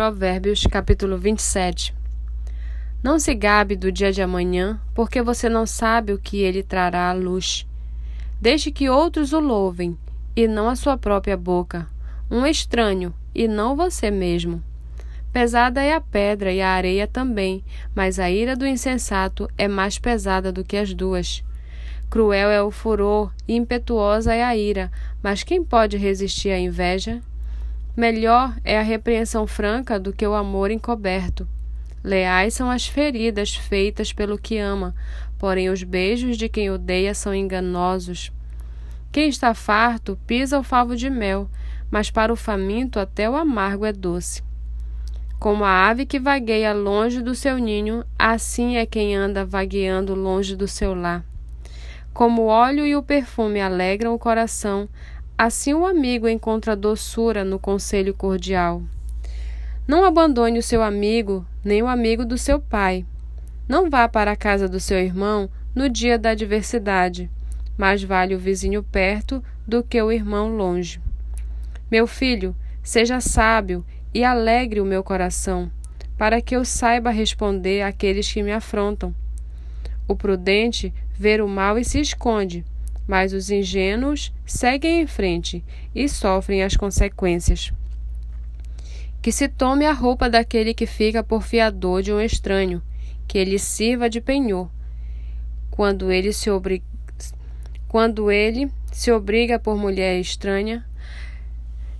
Provérbios capítulo 27 Não se gabe do dia de amanhã, porque você não sabe o que ele trará à luz. Deixe que outros o louvem, e não a sua própria boca, um estranho, e não você mesmo. Pesada é a pedra e a areia também, mas a ira do insensato é mais pesada do que as duas. Cruel é o furor e impetuosa é a ira, mas quem pode resistir à inveja? Melhor é a repreensão franca do que o amor encoberto. Leais são as feridas feitas pelo que ama, porém os beijos de quem odeia são enganosos. Quem está farto pisa o favo de mel, mas para o faminto até o amargo é doce. Como a ave que vagueia longe do seu ninho, assim é quem anda vagueando longe do seu lar. Como o óleo e o perfume alegram o coração, Assim o amigo encontra doçura no conselho cordial. Não abandone o seu amigo, nem o amigo do seu pai. Não vá para a casa do seu irmão no dia da adversidade. Mais vale o vizinho perto do que o irmão longe. Meu filho, seja sábio e alegre o meu coração, para que eu saiba responder àqueles que me afrontam. O prudente vê o mal e se esconde, mas os ingênuos seguem em frente e sofrem as consequências. Que se tome a roupa daquele que fica por fiador de um estranho, que ele sirva de penhor. Quando ele se obriga, quando ele se obriga por mulher estranha,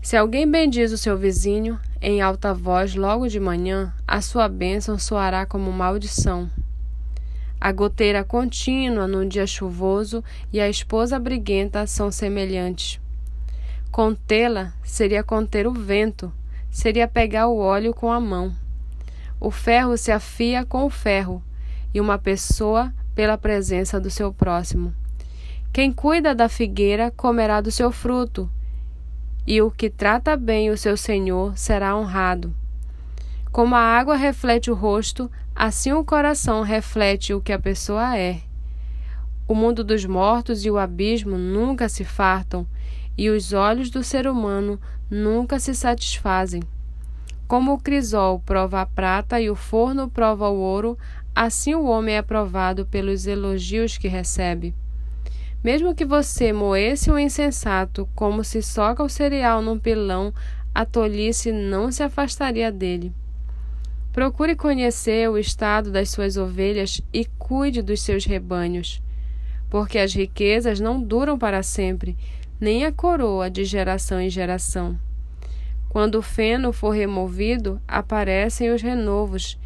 se alguém bendiz o seu vizinho em alta voz logo de manhã, a sua bênção soará como maldição. A goteira contínua num dia chuvoso e a esposa briguenta são semelhantes. Contê-la seria conter o vento, seria pegar o óleo com a mão. O ferro se afia com o ferro, e uma pessoa pela presença do seu próximo. Quem cuida da figueira comerá do seu fruto, e o que trata bem o seu senhor será honrado. Como a água reflete o rosto, assim o coração reflete o que a pessoa é. O mundo dos mortos e o abismo nunca se fartam, e os olhos do ser humano nunca se satisfazem. Como o crisol prova a prata e o forno prova o ouro, assim o homem é provado pelos elogios que recebe. Mesmo que você moesse um insensato, como se soca o cereal num pilão, a tolice não se afastaria dele. Procure conhecer o estado das suas ovelhas e cuide dos seus rebanhos, porque as riquezas não duram para sempre, nem a coroa de geração em geração. Quando o feno for removido, aparecem os renovos,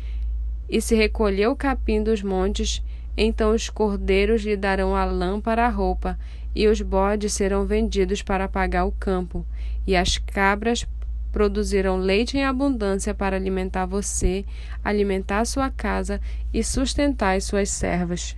e se recolher o capim dos montes, então os cordeiros lhe darão a lã para a roupa, e os bodes serão vendidos para pagar o campo, e as cabras produzirão leite em abundância para alimentar você, alimentar sua casa e sustentar as suas servas.